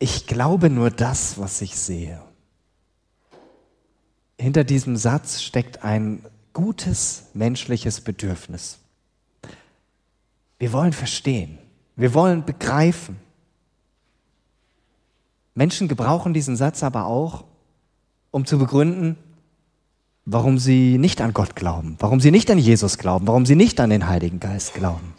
ich glaube nur das, was ich sehe. Hinter diesem Satz steckt ein gutes menschliches Bedürfnis. Wir wollen verstehen, wir wollen begreifen. Menschen gebrauchen diesen Satz aber auch, um zu begründen, warum sie nicht an Gott glauben, warum sie nicht an Jesus glauben, warum sie nicht an den Heiligen Geist glauben.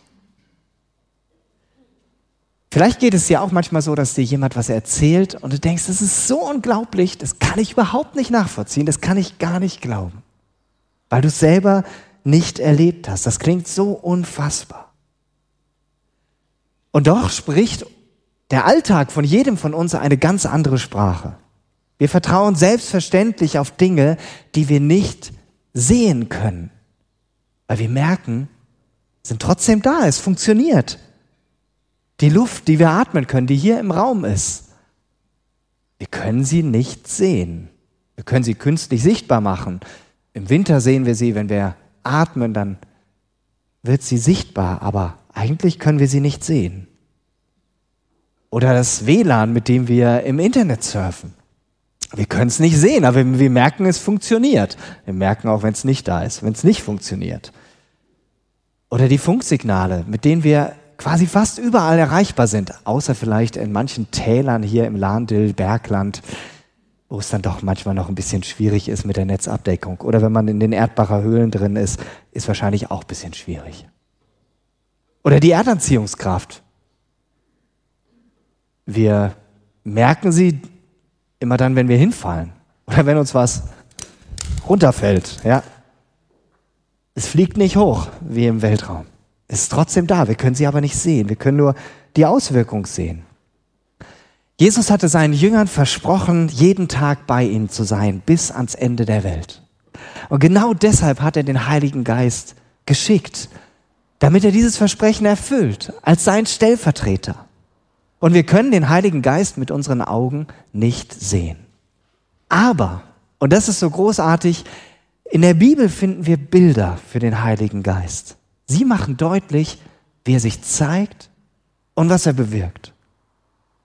Vielleicht geht es dir auch manchmal so, dass dir jemand was erzählt und du denkst, das ist so unglaublich, das kann ich überhaupt nicht nachvollziehen, das kann ich gar nicht glauben, weil du es selber nicht erlebt hast. Das klingt so unfassbar. Und doch spricht der Alltag von jedem von uns eine ganz andere Sprache. Wir vertrauen selbstverständlich auf Dinge, die wir nicht sehen können, weil wir merken, sind trotzdem da, es funktioniert. Die Luft, die wir atmen können, die hier im Raum ist, wir können sie nicht sehen. Wir können sie künstlich sichtbar machen. Im Winter sehen wir sie, wenn wir atmen, dann wird sie sichtbar, aber eigentlich können wir sie nicht sehen. Oder das WLAN, mit dem wir im Internet surfen. Wir können es nicht sehen, aber wir merken, es funktioniert. Wir merken auch, wenn es nicht da ist, wenn es nicht funktioniert. Oder die Funksignale, mit denen wir quasi fast überall erreichbar sind, außer vielleicht in manchen Tälern hier im Lahndil, Bergland, wo es dann doch manchmal noch ein bisschen schwierig ist mit der Netzabdeckung. Oder wenn man in den Erdbacher Höhlen drin ist, ist wahrscheinlich auch ein bisschen schwierig. Oder die Erdanziehungskraft. Wir merken sie immer dann, wenn wir hinfallen oder wenn uns was runterfällt. Ja, es fliegt nicht hoch wie im Weltraum ist trotzdem da. Wir können sie aber nicht sehen. Wir können nur die Auswirkung sehen. Jesus hatte seinen Jüngern versprochen, jeden Tag bei ihnen zu sein, bis ans Ende der Welt. Und genau deshalb hat er den Heiligen Geist geschickt, damit er dieses Versprechen erfüllt, als sein Stellvertreter. Und wir können den Heiligen Geist mit unseren Augen nicht sehen. Aber, und das ist so großartig, in der Bibel finden wir Bilder für den Heiligen Geist. Sie machen deutlich, wie er sich zeigt und was er bewirkt.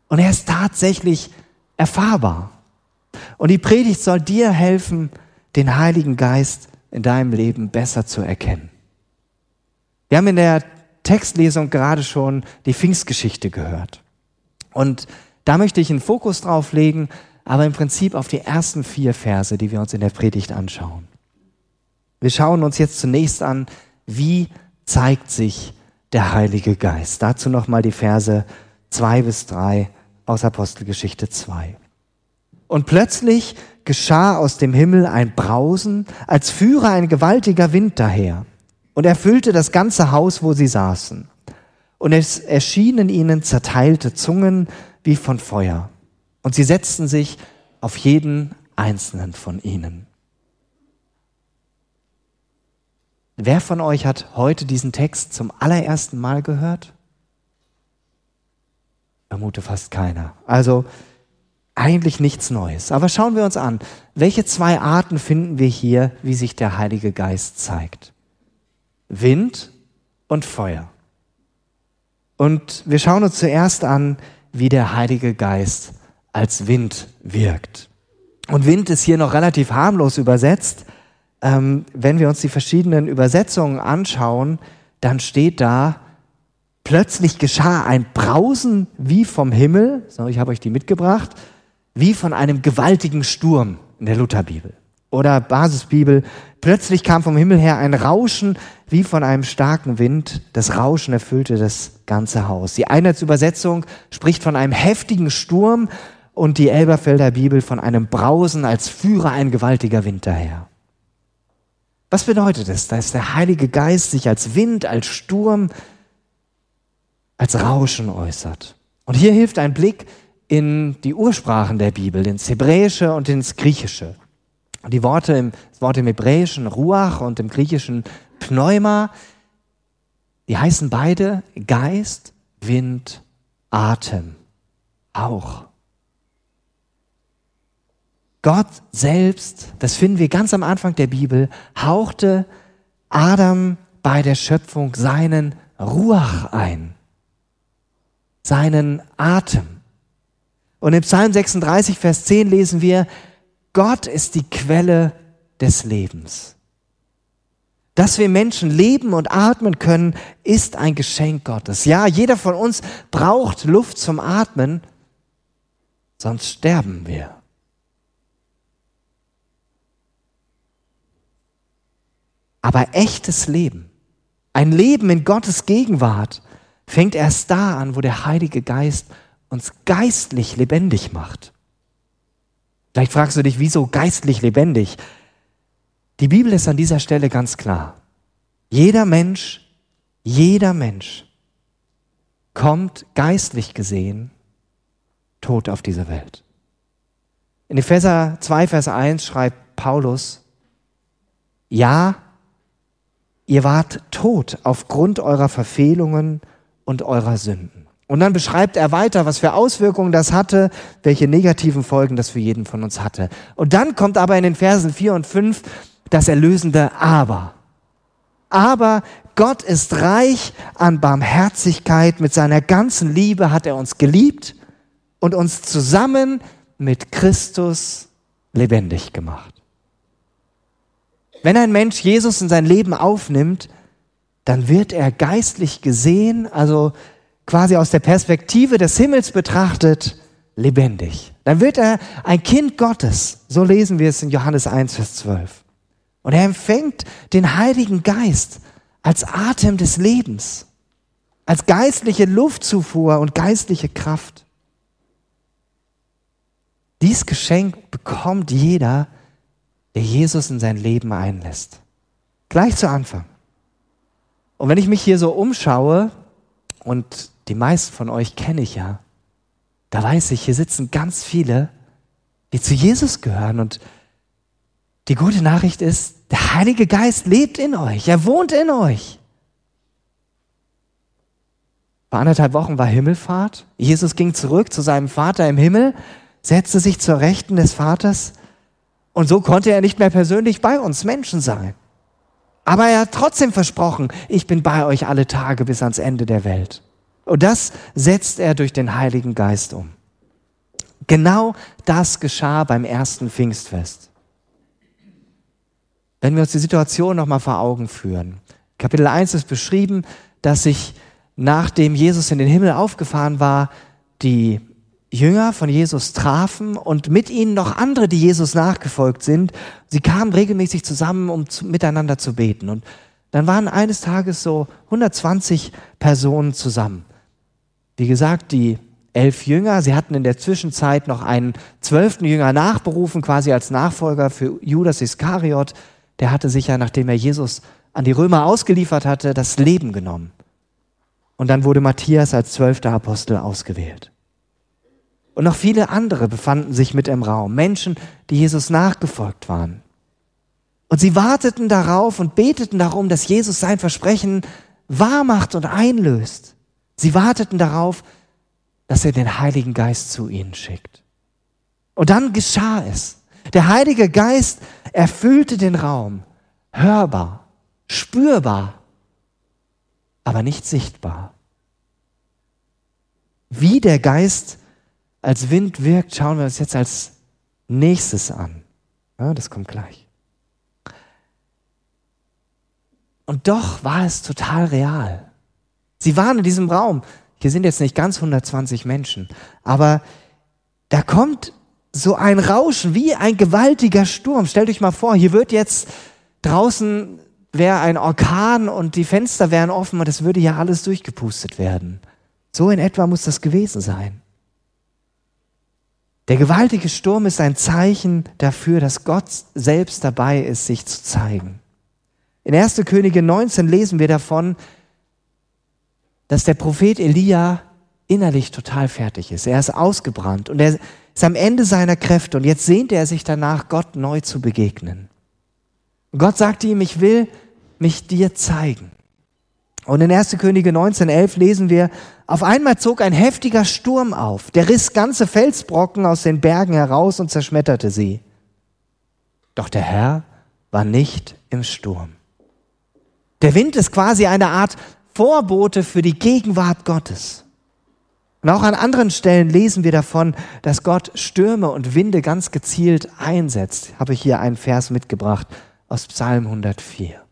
Und er ist tatsächlich erfahrbar. Und die Predigt soll dir helfen, den Heiligen Geist in deinem Leben besser zu erkennen. Wir haben in der Textlesung gerade schon die Pfingstgeschichte gehört. Und da möchte ich einen Fokus drauf legen, aber im Prinzip auf die ersten vier Verse, die wir uns in der Predigt anschauen. Wir schauen uns jetzt zunächst an, wie zeigt sich der Heilige Geist. Dazu nochmal die Verse zwei bis drei aus Apostelgeschichte 2. Und plötzlich geschah aus dem Himmel ein Brausen, als führe ein gewaltiger Wind daher und erfüllte das ganze Haus, wo sie saßen. Und es erschienen ihnen zerteilte Zungen wie von Feuer. Und sie setzten sich auf jeden einzelnen von ihnen. Wer von euch hat heute diesen Text zum allerersten Mal gehört? Vermute fast keiner. Also eigentlich nichts Neues. Aber schauen wir uns an, welche zwei Arten finden wir hier, wie sich der Heilige Geist zeigt. Wind und Feuer. Und wir schauen uns zuerst an, wie der Heilige Geist als Wind wirkt. Und Wind ist hier noch relativ harmlos übersetzt, ähm, wenn wir uns die verschiedenen Übersetzungen anschauen, dann steht da, plötzlich geschah ein Brausen wie vom Himmel, so ich habe euch die mitgebracht, wie von einem gewaltigen Sturm in der Lutherbibel. Oder Basisbibel, plötzlich kam vom Himmel her ein Rauschen wie von einem starken Wind. Das Rauschen erfüllte das ganze Haus. Die Einheitsübersetzung spricht von einem heftigen Sturm und die Elberfelder Bibel von einem Brausen, als führe ein gewaltiger Wind daher. Was bedeutet es, dass der Heilige Geist sich als Wind, als Sturm, als Rauschen äußert? Und hier hilft ein Blick in die Ursprachen der Bibel, ins Hebräische und ins Griechische. Die Worte im, das Wort im Hebräischen Ruach und im Griechischen Pneuma, die heißen beide Geist, Wind, Atem, Hauch. Gott selbst, das finden wir ganz am Anfang der Bibel, hauchte Adam bei der Schöpfung seinen Ruach ein, seinen Atem. Und im Psalm 36, Vers 10 lesen wir, Gott ist die Quelle des Lebens. Dass wir Menschen leben und atmen können, ist ein Geschenk Gottes. Ja, jeder von uns braucht Luft zum Atmen, sonst sterben wir. Aber echtes Leben, ein Leben in Gottes Gegenwart, fängt erst da an, wo der Heilige Geist uns geistlich lebendig macht. Vielleicht fragst du dich, wieso geistlich lebendig? Die Bibel ist an dieser Stelle ganz klar. Jeder Mensch, jeder Mensch kommt geistlich gesehen tot auf diese Welt. In Epheser 2, Vers 1 schreibt Paulus, ja, ihr wart tot aufgrund eurer Verfehlungen und eurer Sünden. Und dann beschreibt er weiter, was für Auswirkungen das hatte, welche negativen Folgen das für jeden von uns hatte. Und dann kommt aber in den Versen 4 und 5 das erlösende Aber. Aber Gott ist reich an Barmherzigkeit. Mit seiner ganzen Liebe hat er uns geliebt und uns zusammen mit Christus lebendig gemacht. Wenn ein Mensch Jesus in sein Leben aufnimmt, dann wird er geistlich gesehen, also quasi aus der Perspektive des Himmels betrachtet, lebendig. Dann wird er ein Kind Gottes. So lesen wir es in Johannes 1, Vers 12. Und er empfängt den Heiligen Geist als Atem des Lebens, als geistliche Luftzufuhr und geistliche Kraft. Dies Geschenk bekommt jeder, der Jesus in sein Leben einlässt. Gleich zu Anfang. Und wenn ich mich hier so umschaue, und die meisten von euch kenne ich ja, da weiß ich, hier sitzen ganz viele, die zu Jesus gehören und die gute Nachricht ist, der Heilige Geist lebt in euch, er wohnt in euch. Vor anderthalb Wochen war Himmelfahrt. Jesus ging zurück zu seinem Vater im Himmel, setzte sich zur Rechten des Vaters und so konnte er nicht mehr persönlich bei uns Menschen sein. Aber er hat trotzdem versprochen, ich bin bei euch alle Tage bis ans Ende der Welt. Und das setzt er durch den Heiligen Geist um. Genau das geschah beim ersten Pfingstfest. Wenn wir uns die Situation nochmal vor Augen führen. Kapitel 1 ist beschrieben, dass sich nachdem Jesus in den Himmel aufgefahren war, die Jünger von Jesus trafen und mit ihnen noch andere, die Jesus nachgefolgt sind. Sie kamen regelmäßig zusammen, um zu, miteinander zu beten. Und dann waren eines Tages so 120 Personen zusammen. Wie gesagt, die elf Jünger. Sie hatten in der Zwischenzeit noch einen zwölften Jünger nachberufen, quasi als Nachfolger für Judas Iskariot der hatte sich ja, nachdem er Jesus an die Römer ausgeliefert hatte, das Leben genommen. Und dann wurde Matthias als zwölfter Apostel ausgewählt. Und noch viele andere befanden sich mit im Raum, Menschen, die Jesus nachgefolgt waren. Und sie warteten darauf und beteten darum, dass Jesus sein Versprechen wahrmacht und einlöst. Sie warteten darauf, dass er den Heiligen Geist zu ihnen schickt. Und dann geschah es. Der Heilige Geist erfüllte den Raum, hörbar, spürbar, aber nicht sichtbar. Wie der Geist als Wind wirkt, schauen wir uns jetzt als nächstes an. Ja, das kommt gleich. Und doch war es total real. Sie waren in diesem Raum. Hier sind jetzt nicht ganz 120 Menschen, aber da kommt so ein Rauschen, wie ein gewaltiger Sturm. Stellt euch mal vor, hier wird jetzt draußen wäre ein Orkan und die Fenster wären offen und es würde ja alles durchgepustet werden. So in etwa muss das gewesen sein. Der gewaltige Sturm ist ein Zeichen dafür, dass Gott selbst dabei ist, sich zu zeigen. In 1. Könige 19 lesen wir davon, dass der Prophet Elia innerlich total fertig ist. Er ist ausgebrannt und er ist am Ende seiner Kräfte und jetzt sehnt er sich danach, Gott neu zu begegnen. Und Gott sagte ihm, ich will mich dir zeigen. Und in 1. Könige 19.11 lesen wir, auf einmal zog ein heftiger Sturm auf, der riss ganze Felsbrocken aus den Bergen heraus und zerschmetterte sie. Doch der Herr war nicht im Sturm. Der Wind ist quasi eine Art Vorbote für die Gegenwart Gottes. Und auch an anderen Stellen lesen wir davon, dass Gott Stürme und Winde ganz gezielt einsetzt. Habe ich hier einen Vers mitgebracht aus Psalm 104.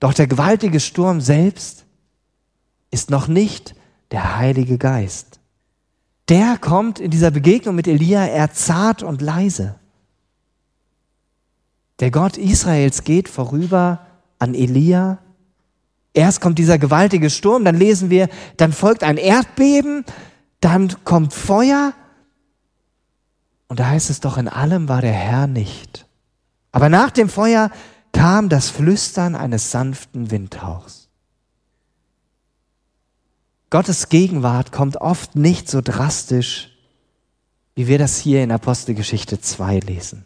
Doch der gewaltige Sturm selbst ist noch nicht der Heilige Geist. Der kommt in dieser Begegnung mit Elia eher zart und leise. Der Gott Israels geht vorüber an Elia. Erst kommt dieser gewaltige Sturm, dann lesen wir, dann folgt ein Erdbeben, dann kommt Feuer. Und da heißt es doch, in allem war der Herr nicht. Aber nach dem Feuer kam das Flüstern eines sanften Windhauchs. Gottes Gegenwart kommt oft nicht so drastisch, wie wir das hier in Apostelgeschichte 2 lesen.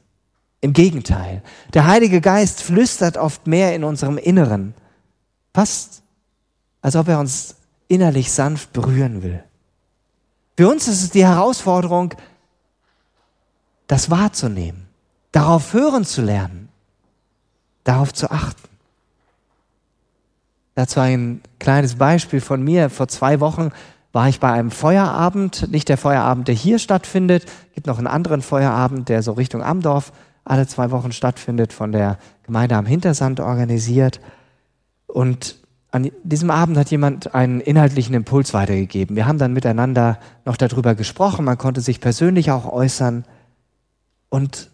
Im Gegenteil, der Heilige Geist flüstert oft mehr in unserem Inneren, fast als ob er uns innerlich sanft berühren will. Für uns ist es die Herausforderung, das wahrzunehmen, darauf hören zu lernen, darauf zu achten. Dazu ein kleines Beispiel von mir. Vor zwei Wochen war ich bei einem Feuerabend, nicht der Feuerabend, der hier stattfindet, es gibt noch einen anderen Feuerabend, der so Richtung Amdorf alle zwei Wochen stattfindet, von der Gemeinde am Hintersand organisiert. Und an diesem Abend hat jemand einen inhaltlichen Impuls weitergegeben. Wir haben dann miteinander noch darüber gesprochen, man konnte sich persönlich auch äußern. Und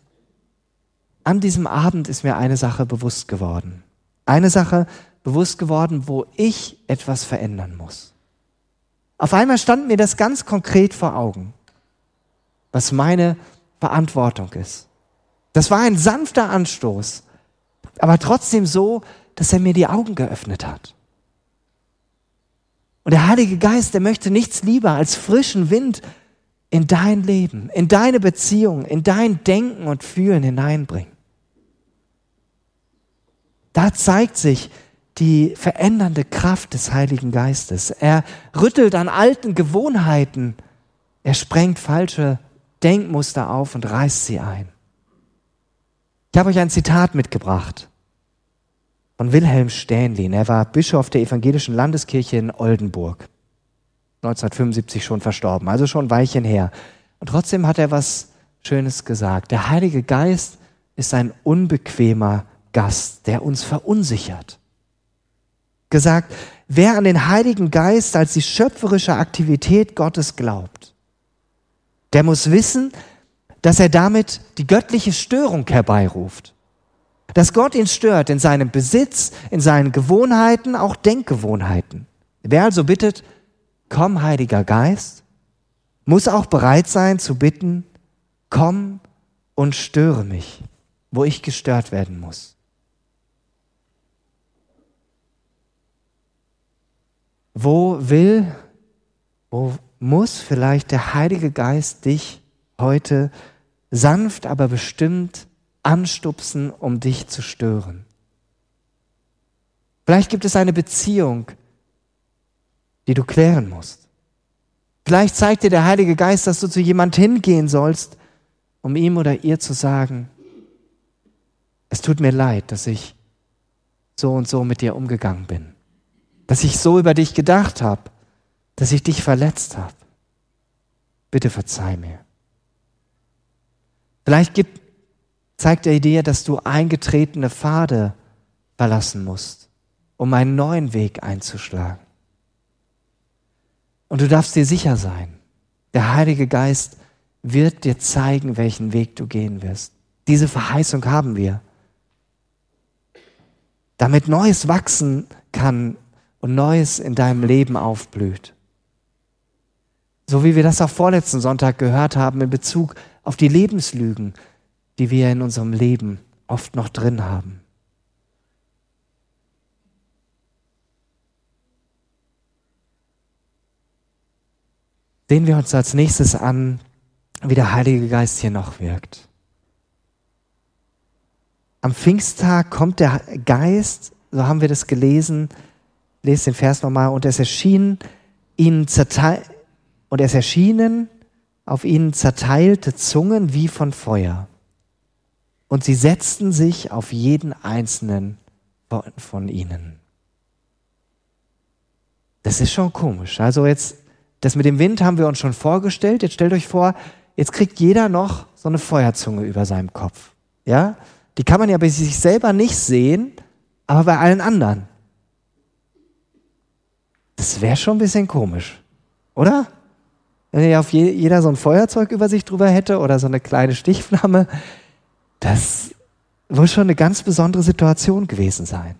an diesem Abend ist mir eine Sache bewusst geworden. Eine Sache bewusst geworden, wo ich etwas verändern muss. Auf einmal stand mir das ganz konkret vor Augen, was meine Verantwortung ist. Das war ein sanfter Anstoß, aber trotzdem so, dass er mir die Augen geöffnet hat. Und der Heilige Geist, der möchte nichts lieber als frischen Wind in dein Leben, in deine Beziehung, in dein Denken und Fühlen hineinbringen. Da zeigt sich die verändernde Kraft des Heiligen Geistes. Er rüttelt an alten Gewohnheiten, er sprengt falsche Denkmuster auf und reißt sie ein. Ich habe euch ein Zitat mitgebracht von Wilhelm Stähnlin. Er war Bischof der evangelischen Landeskirche in Oldenburg. 1975 schon verstorben, also schon ein Weilchen her. Und trotzdem hat er was Schönes gesagt. Der Heilige Geist ist ein unbequemer Gast, der uns verunsichert. Gesagt, wer an den Heiligen Geist als die schöpferische Aktivität Gottes glaubt, der muss wissen, dass er damit die göttliche Störung herbeiruft. Dass Gott ihn stört in seinem Besitz, in seinen Gewohnheiten, auch Denkgewohnheiten. Wer also bittet, komm Heiliger Geist, muss auch bereit sein zu bitten, komm und störe mich, wo ich gestört werden muss. Wo will, wo muss vielleicht der Heilige Geist dich heute sanft, aber bestimmt anstupsen, um dich zu stören. Vielleicht gibt es eine Beziehung, die du klären musst. Vielleicht zeigt dir der Heilige Geist, dass du zu jemand hingehen sollst, um ihm oder ihr zu sagen, es tut mir leid, dass ich so und so mit dir umgegangen bin, dass ich so über dich gedacht habe, dass ich dich verletzt habe. Bitte verzeih mir. Vielleicht gibt, zeigt er dir, dass du eingetretene Pfade verlassen musst, um einen neuen Weg einzuschlagen. Und du darfst dir sicher sein, der Heilige Geist wird dir zeigen, welchen Weg du gehen wirst. Diese Verheißung haben wir. Damit Neues wachsen kann und Neues in deinem Leben aufblüht. So wie wir das auch vorletzten Sonntag gehört haben in Bezug auf die Lebenslügen, die wir in unserem Leben oft noch drin haben. Sehen wir uns als nächstes an, wie der Heilige Geist hier noch wirkt. Am Pfingsttag kommt der Geist, so haben wir das gelesen, lest den Vers nochmal, und es erschien ihnen zerteilt, und es erschienen auf ihnen zerteilte Zungen wie von Feuer. Und sie setzten sich auf jeden einzelnen von ihnen. Das ist schon komisch. Also jetzt das mit dem Wind haben wir uns schon vorgestellt. Jetzt stellt euch vor, jetzt kriegt jeder noch so eine Feuerzunge über seinem Kopf. Ja? Die kann man ja bei sich selber nicht sehen, aber bei allen anderen. Das wäre schon ein bisschen komisch, oder? Wenn ja auf je, jeder so ein Feuerzeug über sich drüber hätte oder so eine kleine Stichflamme, das muss schon eine ganz besondere Situation gewesen sein.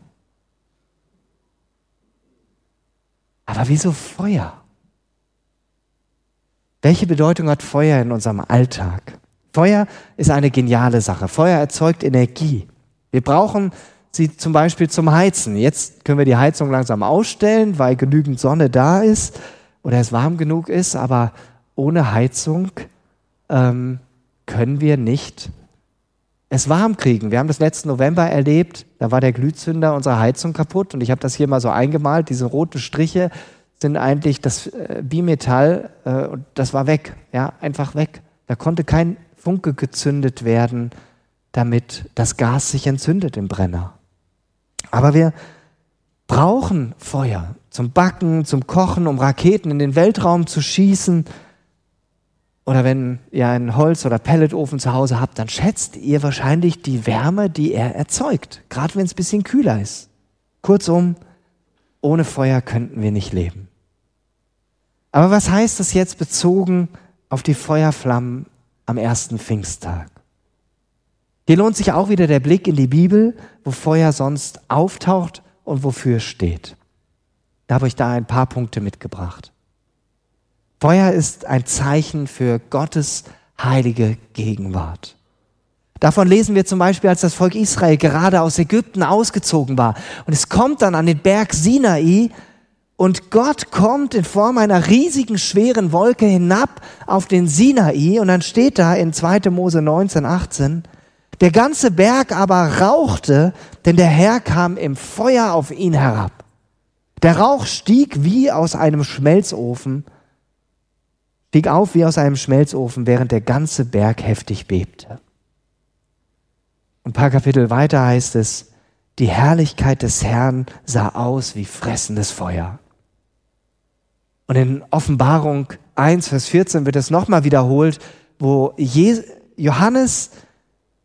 Aber wieso Feuer? Welche Bedeutung hat Feuer in unserem Alltag? Feuer ist eine geniale Sache. Feuer erzeugt Energie. Wir brauchen sie zum Beispiel zum Heizen. Jetzt können wir die Heizung langsam ausstellen, weil genügend Sonne da ist oder es warm genug ist, aber ohne Heizung ähm, können wir nicht es warm kriegen. Wir haben das letzten November erlebt, da war der Glühzünder unserer Heizung kaputt und ich habe das hier mal so eingemalt. Diese roten Striche sind eigentlich das äh, Bimetall äh, und das war weg, ja, einfach weg. Da konnte kein Funke gezündet werden, damit das Gas sich entzündet im Brenner. Aber wir brauchen Feuer zum Backen, zum Kochen, um Raketen in den Weltraum zu schießen. Oder wenn ihr einen Holz- oder Pelletofen zu Hause habt, dann schätzt ihr wahrscheinlich die Wärme, die er erzeugt, gerade wenn es ein bisschen kühler ist. Kurzum, ohne Feuer könnten wir nicht leben. Aber was heißt das jetzt bezogen auf die Feuerflammen am ersten Pfingsttag? Hier lohnt sich auch wieder der Blick in die Bibel, wo Feuer sonst auftaucht und wofür steht. Da habe ich da ein paar Punkte mitgebracht. Feuer ist ein Zeichen für Gottes heilige Gegenwart. Davon lesen wir zum Beispiel, als das Volk Israel gerade aus Ägypten ausgezogen war. Und es kommt dann an den Berg Sinai und Gott kommt in Form einer riesigen, schweren Wolke hinab auf den Sinai und dann steht da in 2. Mose 19, 18, der ganze Berg aber rauchte, denn der Herr kam im Feuer auf ihn herab. Der Rauch stieg wie aus einem Schmelzofen stieg auf wie aus einem Schmelzofen, während der ganze Berg heftig bebte. Ein paar Kapitel weiter heißt es, die Herrlichkeit des Herrn sah aus wie fressendes Feuer. Und in Offenbarung 1, Vers 14 wird es nochmal wiederholt, wo Johannes,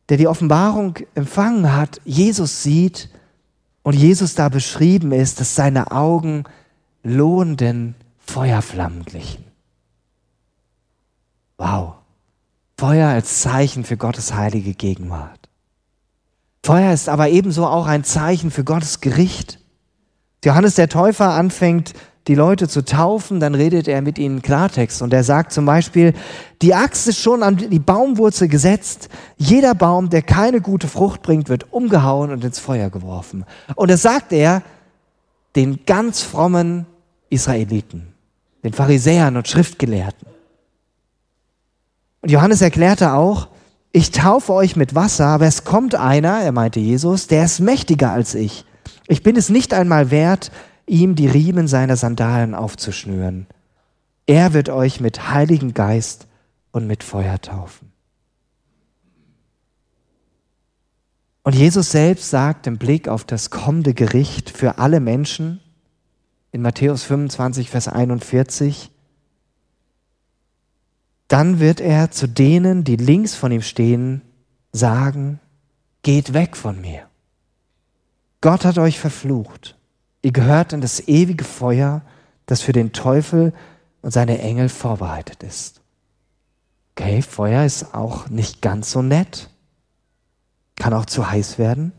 der die Offenbarung empfangen hat, Jesus sieht und Jesus da beschrieben ist, dass seine Augen lohenden Feuerflammen glichen. Wow. Feuer als Zeichen für Gottes heilige Gegenwart. Feuer ist aber ebenso auch ein Zeichen für Gottes Gericht. Johannes der Täufer anfängt, die Leute zu taufen, dann redet er mit ihnen Klartext und er sagt zum Beispiel, die Axt ist schon an die Baumwurzel gesetzt, jeder Baum, der keine gute Frucht bringt, wird umgehauen und ins Feuer geworfen. Und das sagt er den ganz frommen Israeliten, den Pharisäern und Schriftgelehrten. Und Johannes erklärte auch, ich taufe euch mit Wasser, aber es kommt einer, er meinte Jesus, der ist mächtiger als ich. Ich bin es nicht einmal wert, ihm die Riemen seiner Sandalen aufzuschnüren. Er wird euch mit Heiligen Geist und mit Feuer taufen. Und Jesus selbst sagt im Blick auf das kommende Gericht für alle Menschen in Matthäus 25, Vers 41, dann wird er zu denen, die links von ihm stehen, sagen, geht weg von mir. Gott hat euch verflucht. Ihr gehört in das ewige Feuer, das für den Teufel und seine Engel vorbereitet ist. Okay, Feuer ist auch nicht ganz so nett. Kann auch zu heiß werden.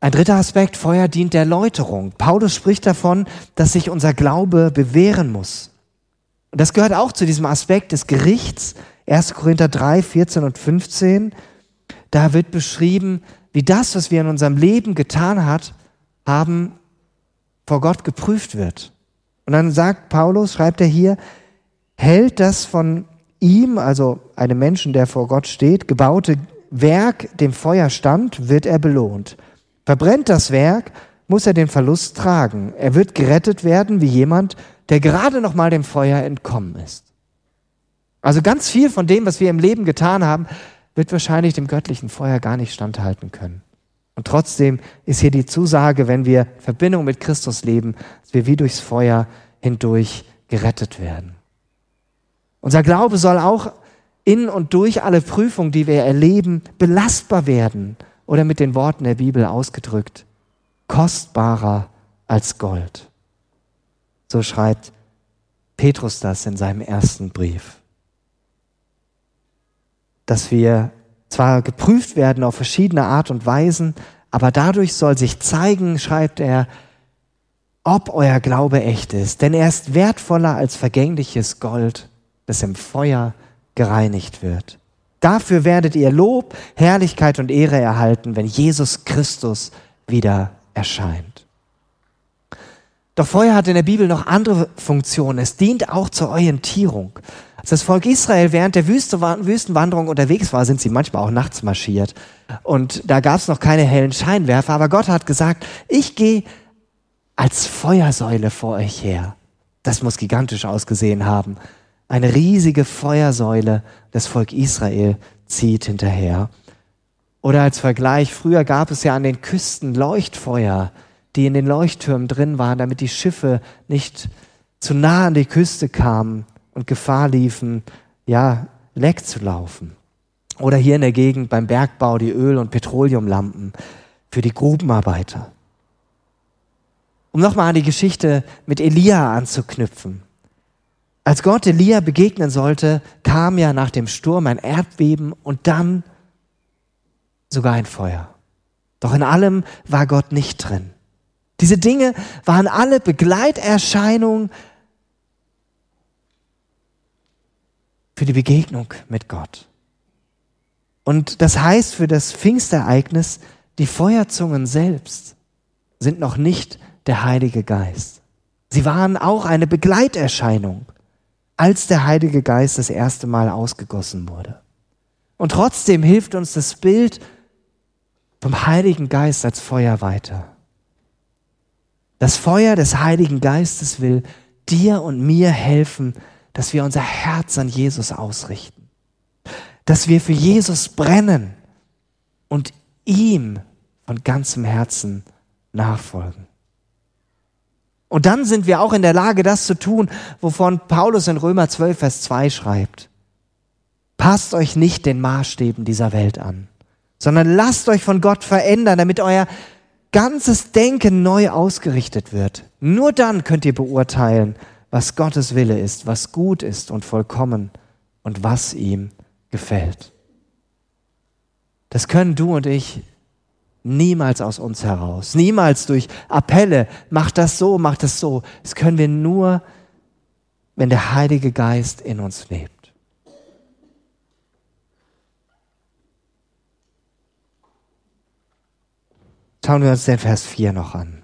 Ein dritter Aspekt, Feuer dient der Läuterung. Paulus spricht davon, dass sich unser Glaube bewähren muss. Und das gehört auch zu diesem Aspekt des Gerichts. 1. Korinther 3, 14 und 15. Da wird beschrieben, wie das, was wir in unserem Leben getan hat, haben, vor Gott geprüft wird. Und dann sagt Paulus, schreibt er hier, hält das von ihm, also einem Menschen, der vor Gott steht, gebaute Werk dem Feuer stand, wird er belohnt. Verbrennt das Werk, muss er den Verlust tragen. Er wird gerettet werden wie jemand, der gerade noch mal dem Feuer entkommen ist. Also ganz viel von dem, was wir im Leben getan haben, wird wahrscheinlich dem göttlichen Feuer gar nicht standhalten können. Und trotzdem ist hier die Zusage, wenn wir Verbindung mit Christus leben, dass wir wie durchs Feuer hindurch gerettet werden. Unser Glaube soll auch in und durch alle Prüfungen, die wir erleben, belastbar werden oder mit den Worten der Bibel ausgedrückt, kostbarer als Gold. So schreibt Petrus das in seinem ersten Brief. Dass wir zwar geprüft werden auf verschiedene Art und Weisen, aber dadurch soll sich zeigen, schreibt er, ob euer Glaube echt ist. Denn er ist wertvoller als vergängliches Gold, das im Feuer gereinigt wird. Dafür werdet ihr Lob, Herrlichkeit und Ehre erhalten, wenn Jesus Christus wieder erscheint. Doch Feuer hat in der Bibel noch andere Funktionen. Es dient auch zur Orientierung. Als das Volk Israel während der Wüstenwanderung unterwegs war, sind sie manchmal auch nachts marschiert. Und da gab es noch keine hellen Scheinwerfer, aber Gott hat gesagt, ich gehe als Feuersäule vor euch her. Das muss gigantisch ausgesehen haben. Eine riesige Feuersäule, das Volk Israel zieht hinterher. Oder als Vergleich, früher gab es ja an den Küsten Leuchtfeuer, die in den Leuchttürmen drin waren, damit die Schiffe nicht zu nah an die Küste kamen und Gefahr liefen, ja, leck zu laufen. Oder hier in der Gegend beim Bergbau die Öl- und Petroleumlampen für die Grubenarbeiter. Um nochmal an die Geschichte mit Elia anzuknüpfen. Als Gott Elia begegnen sollte, kam ja nach dem Sturm ein Erdbeben und dann sogar ein Feuer. Doch in allem war Gott nicht drin. Diese Dinge waren alle Begleiterscheinungen für die Begegnung mit Gott. Und das heißt für das Pfingstereignis, die Feuerzungen selbst sind noch nicht der Heilige Geist. Sie waren auch eine Begleiterscheinung, als der Heilige Geist das erste Mal ausgegossen wurde. Und trotzdem hilft uns das Bild vom Heiligen Geist als Feuer weiter. Das Feuer des Heiligen Geistes will dir und mir helfen, dass wir unser Herz an Jesus ausrichten, dass wir für Jesus brennen und ihm von ganzem Herzen nachfolgen. Und dann sind wir auch in der Lage, das zu tun, wovon Paulus in Römer 12, Vers 2 schreibt. Passt euch nicht den Maßstäben dieser Welt an, sondern lasst euch von Gott verändern, damit euer ganzes Denken neu ausgerichtet wird. Nur dann könnt ihr beurteilen, was Gottes Wille ist, was gut ist und vollkommen und was ihm gefällt. Das können du und ich Niemals aus uns heraus. Niemals durch Appelle, mach das so, mach das so. Das können wir nur, wenn der Heilige Geist in uns lebt. Schauen wir uns den Vers 4 noch an.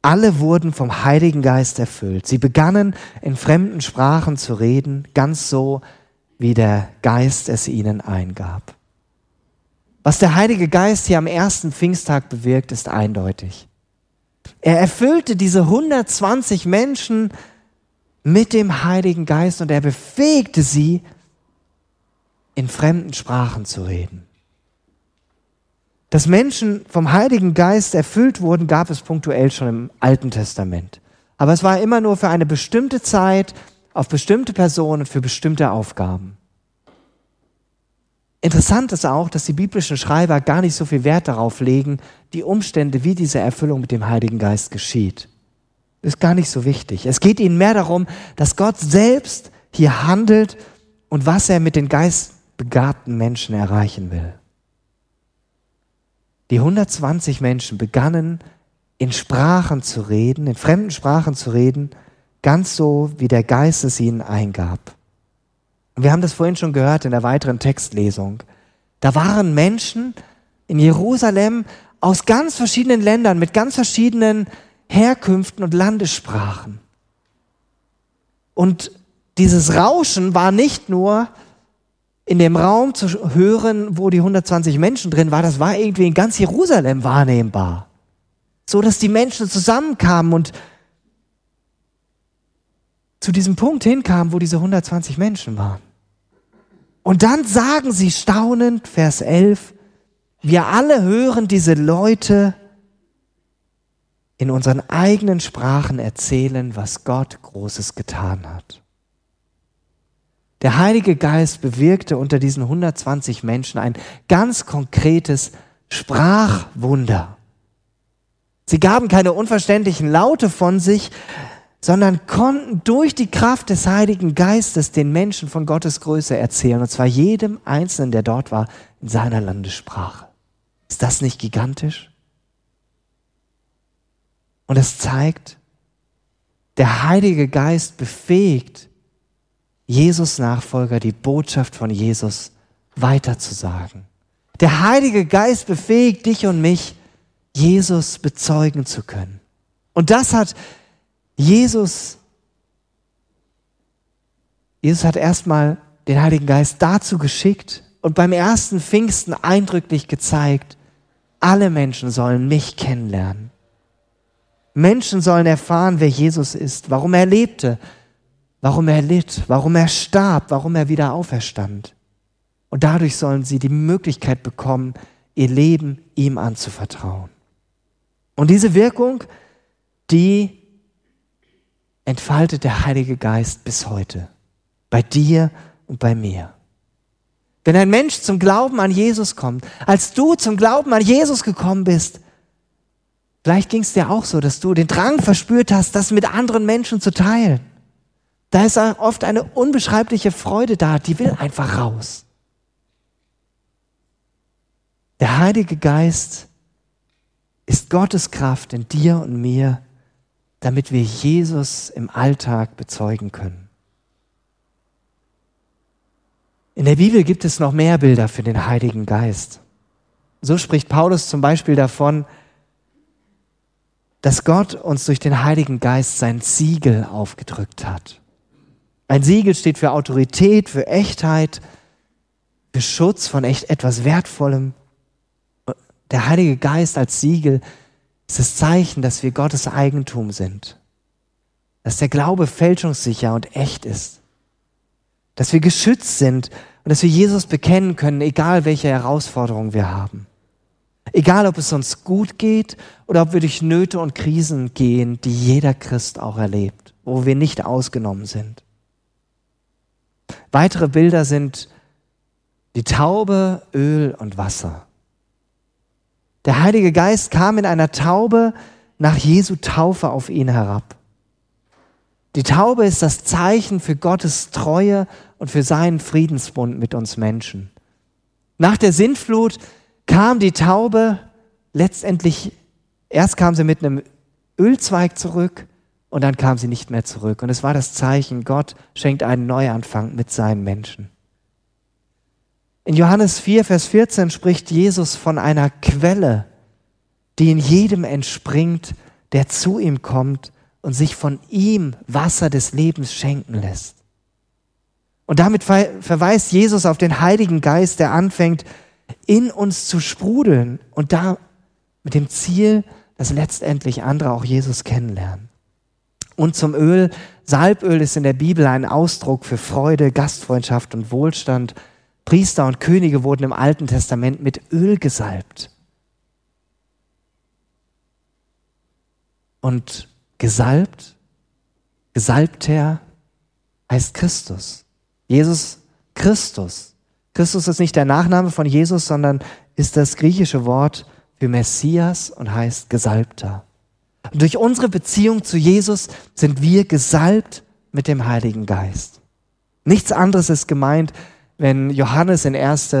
Alle wurden vom Heiligen Geist erfüllt. Sie begannen in fremden Sprachen zu reden, ganz so, wie der Geist es ihnen eingab. Was der Heilige Geist hier am ersten Pfingsttag bewirkt, ist eindeutig. Er erfüllte diese 120 Menschen mit dem Heiligen Geist und er befähigte sie, in fremden Sprachen zu reden. Dass Menschen vom Heiligen Geist erfüllt wurden, gab es punktuell schon im Alten Testament. Aber es war immer nur für eine bestimmte Zeit, auf bestimmte Personen, für bestimmte Aufgaben. Interessant ist auch, dass die biblischen Schreiber gar nicht so viel Wert darauf legen, die Umstände, wie diese Erfüllung mit dem Heiligen Geist geschieht. Ist gar nicht so wichtig. Es geht ihnen mehr darum, dass Gott selbst hier handelt und was er mit den geistbegabten Menschen erreichen will. Die 120 Menschen begannen in Sprachen zu reden, in fremden Sprachen zu reden, ganz so, wie der Geist es ihnen eingab. Und wir haben das vorhin schon gehört in der weiteren Textlesung. Da waren Menschen in Jerusalem aus ganz verschiedenen Ländern mit ganz verschiedenen Herkünften und Landessprachen. Und dieses Rauschen war nicht nur in dem Raum zu hören, wo die 120 Menschen drin waren, das war irgendwie in ganz Jerusalem wahrnehmbar. So dass die Menschen zusammenkamen und zu diesem Punkt hinkamen, wo diese 120 Menschen waren. Und dann sagen sie staunend, Vers 11, wir alle hören diese Leute in unseren eigenen Sprachen erzählen, was Gott Großes getan hat. Der Heilige Geist bewirkte unter diesen 120 Menschen ein ganz konkretes Sprachwunder. Sie gaben keine unverständlichen Laute von sich, sondern konnten durch die Kraft des Heiligen Geistes den Menschen von Gottes Größe erzählen, und zwar jedem Einzelnen, der dort war, in seiner Landessprache. Ist das nicht gigantisch? Und es zeigt, der Heilige Geist befähigt Jesus Nachfolger, die Botschaft von Jesus weiterzusagen. Der Heilige Geist befähigt dich und mich, Jesus bezeugen zu können. Und das hat Jesus, Jesus hat erstmal den Heiligen Geist dazu geschickt und beim ersten Pfingsten eindrücklich gezeigt, alle Menschen sollen mich kennenlernen. Menschen sollen erfahren, wer Jesus ist, warum er lebte, warum er litt, warum er starb, warum er wieder auferstand. Und dadurch sollen sie die Möglichkeit bekommen, ihr Leben ihm anzuvertrauen. Und diese Wirkung, die entfaltet der Heilige Geist bis heute. Bei dir und bei mir. Wenn ein Mensch zum Glauben an Jesus kommt, als du zum Glauben an Jesus gekommen bist, vielleicht ging es dir auch so, dass du den Drang verspürt hast, das mit anderen Menschen zu teilen. Da ist oft eine unbeschreibliche Freude da, die will einfach raus. Der Heilige Geist ist Gottes Kraft in dir und mir, damit wir Jesus im Alltag bezeugen können. In der Bibel gibt es noch mehr Bilder für den Heiligen Geist. So spricht Paulus zum Beispiel davon, dass Gott uns durch den Heiligen Geist sein Siegel aufgedrückt hat. Ein Siegel steht für Autorität, für Echtheit, für Schutz von echt etwas Wertvollem. Der Heilige Geist als Siegel ist das Zeichen, dass wir Gottes Eigentum sind. Dass der Glaube fälschungssicher und echt ist dass wir geschützt sind und dass wir Jesus bekennen können, egal welche Herausforderungen wir haben. Egal, ob es uns gut geht oder ob wir durch Nöte und Krisen gehen, die jeder Christ auch erlebt, wo wir nicht ausgenommen sind. Weitere Bilder sind die Taube, Öl und Wasser. Der Heilige Geist kam in einer Taube nach Jesu Taufe auf ihn herab. Die Taube ist das Zeichen für Gottes Treue und für seinen Friedensbund mit uns Menschen. Nach der Sintflut kam die Taube letztendlich, erst kam sie mit einem Ölzweig zurück und dann kam sie nicht mehr zurück. Und es war das Zeichen, Gott schenkt einen Neuanfang mit seinen Menschen. In Johannes 4, Vers 14 spricht Jesus von einer Quelle, die in jedem entspringt, der zu ihm kommt und sich von ihm Wasser des Lebens schenken lässt. Und damit verweist Jesus auf den Heiligen Geist, der anfängt, in uns zu sprudeln und da mit dem Ziel, dass letztendlich andere auch Jesus kennenlernen. Und zum Öl. Salböl ist in der Bibel ein Ausdruck für Freude, Gastfreundschaft und Wohlstand. Priester und Könige wurden im Alten Testament mit Öl gesalbt. Und gesalbt, gesalbter heißt Christus. Jesus Christus. Christus ist nicht der Nachname von Jesus, sondern ist das griechische Wort für Messias und heißt Gesalbter. Und durch unsere Beziehung zu Jesus sind wir gesalbt mit dem Heiligen Geist. Nichts anderes ist gemeint, wenn Johannes in 1.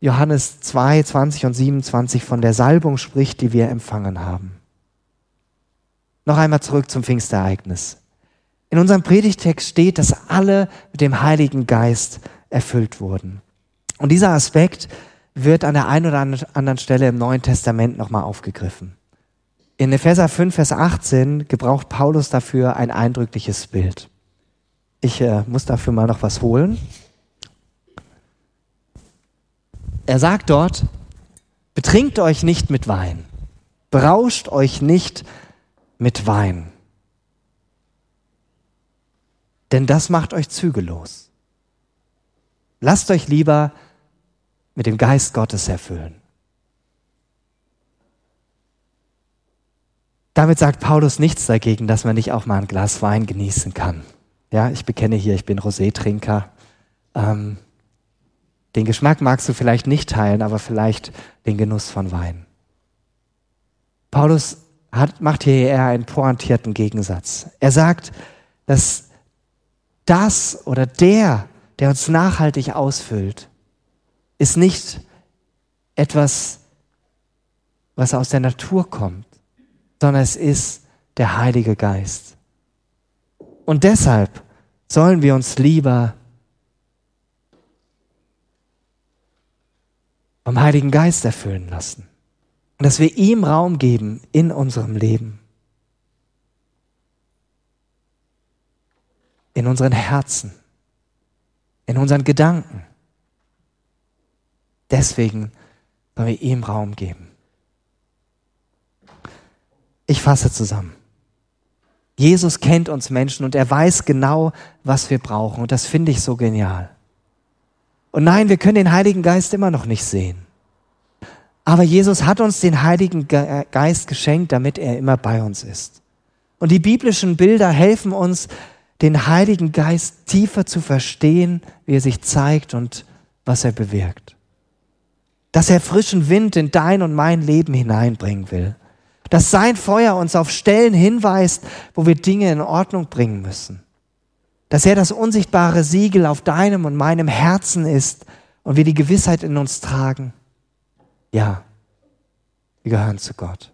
Johannes 2, 20 und 27 von der Salbung spricht, die wir empfangen haben. Noch einmal zurück zum Pfingstereignis. In unserem Predigtext steht, dass alle mit dem Heiligen Geist erfüllt wurden. Und dieser Aspekt wird an der einen oder anderen Stelle im Neuen Testament nochmal aufgegriffen. In Epheser 5, Vers 18 gebraucht Paulus dafür ein eindrückliches Bild. Ich äh, muss dafür mal noch was holen. Er sagt dort, betrinkt euch nicht mit Wein, berauscht euch nicht mit Wein denn das macht euch zügellos. Lasst euch lieber mit dem Geist Gottes erfüllen. Damit sagt Paulus nichts dagegen, dass man nicht auch mal ein Glas Wein genießen kann. Ja, ich bekenne hier, ich bin Rosé-Trinker. Ähm, den Geschmack magst du vielleicht nicht teilen, aber vielleicht den Genuss von Wein. Paulus hat, macht hier eher einen pointierten Gegensatz. Er sagt, dass das oder der, der uns nachhaltig ausfüllt, ist nicht etwas, was aus der Natur kommt, sondern es ist der Heilige Geist. Und deshalb sollen wir uns lieber vom Heiligen Geist erfüllen lassen. Und dass wir ihm Raum geben in unserem Leben. In unseren Herzen. In unseren Gedanken. Deswegen sollen wir ihm Raum geben. Ich fasse zusammen. Jesus kennt uns Menschen und er weiß genau, was wir brauchen. Und das finde ich so genial. Und nein, wir können den Heiligen Geist immer noch nicht sehen. Aber Jesus hat uns den Heiligen Geist geschenkt, damit er immer bei uns ist. Und die biblischen Bilder helfen uns, den Heiligen Geist tiefer zu verstehen, wie er sich zeigt und was er bewirkt. Dass er frischen Wind in dein und mein Leben hineinbringen will dass sein Feuer uns auf Stellen hinweist, wo wir Dinge in Ordnung bringen müssen. Dass er das unsichtbare Siegel auf deinem und meinem Herzen ist und wir die Gewissheit in uns tragen. Ja, wir gehören zu Gott.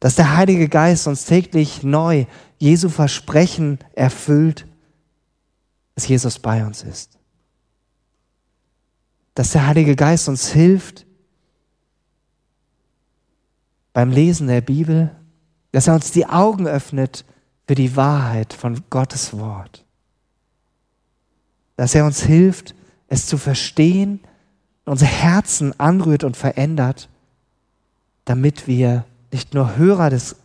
Dass der Heilige Geist uns täglich neu Jesu Versprechen erfüllt, dass Jesus bei uns ist. Dass der Heilige Geist uns hilft, beim Lesen der Bibel, dass er uns die Augen öffnet für die Wahrheit von Gottes Wort. Dass er uns hilft, es zu verstehen, unser Herzen anrührt und verändert, damit wir nicht nur Hörer des,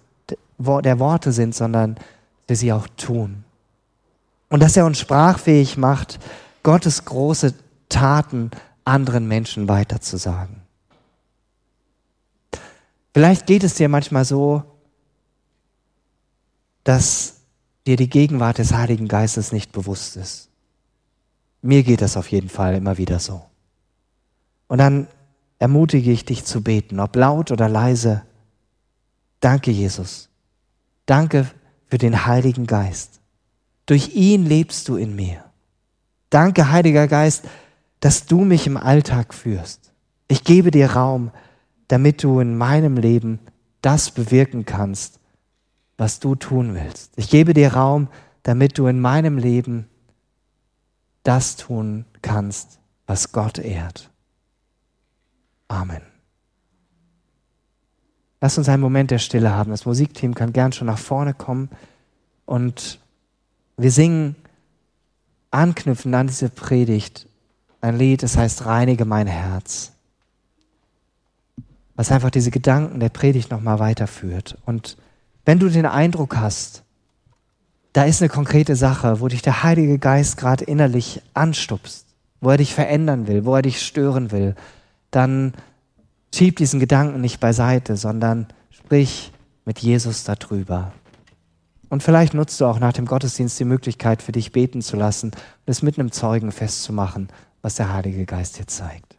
der Worte sind, sondern wir sie auch tun. Und dass er uns sprachfähig macht, Gottes große Taten anderen Menschen weiterzusagen. Vielleicht geht es dir manchmal so, dass dir die Gegenwart des Heiligen Geistes nicht bewusst ist. Mir geht das auf jeden Fall immer wieder so. Und dann ermutige ich dich zu beten, ob laut oder leise. Danke, Jesus. Danke für den Heiligen Geist. Durch ihn lebst du in mir. Danke, Heiliger Geist, dass du mich im Alltag führst. Ich gebe dir Raum, damit du in meinem Leben das bewirken kannst, was du tun willst. Ich gebe dir Raum, damit du in meinem Leben das tun kannst, was Gott ehrt. Amen. Lass uns einen Moment der Stille haben. Das Musikteam kann gern schon nach vorne kommen und wir singen anknüpfend an diese Predigt ein Lied, das heißt Reinige mein Herz was einfach diese Gedanken der Predigt nochmal weiterführt. Und wenn du den Eindruck hast, da ist eine konkrete Sache, wo dich der Heilige Geist gerade innerlich anstupst, wo er dich verändern will, wo er dich stören will, dann schieb diesen Gedanken nicht beiseite, sondern sprich mit Jesus darüber. Und vielleicht nutzt du auch nach dem Gottesdienst die Möglichkeit, für dich beten zu lassen und es mit einem Zeugen festzumachen, was der Heilige Geist dir zeigt.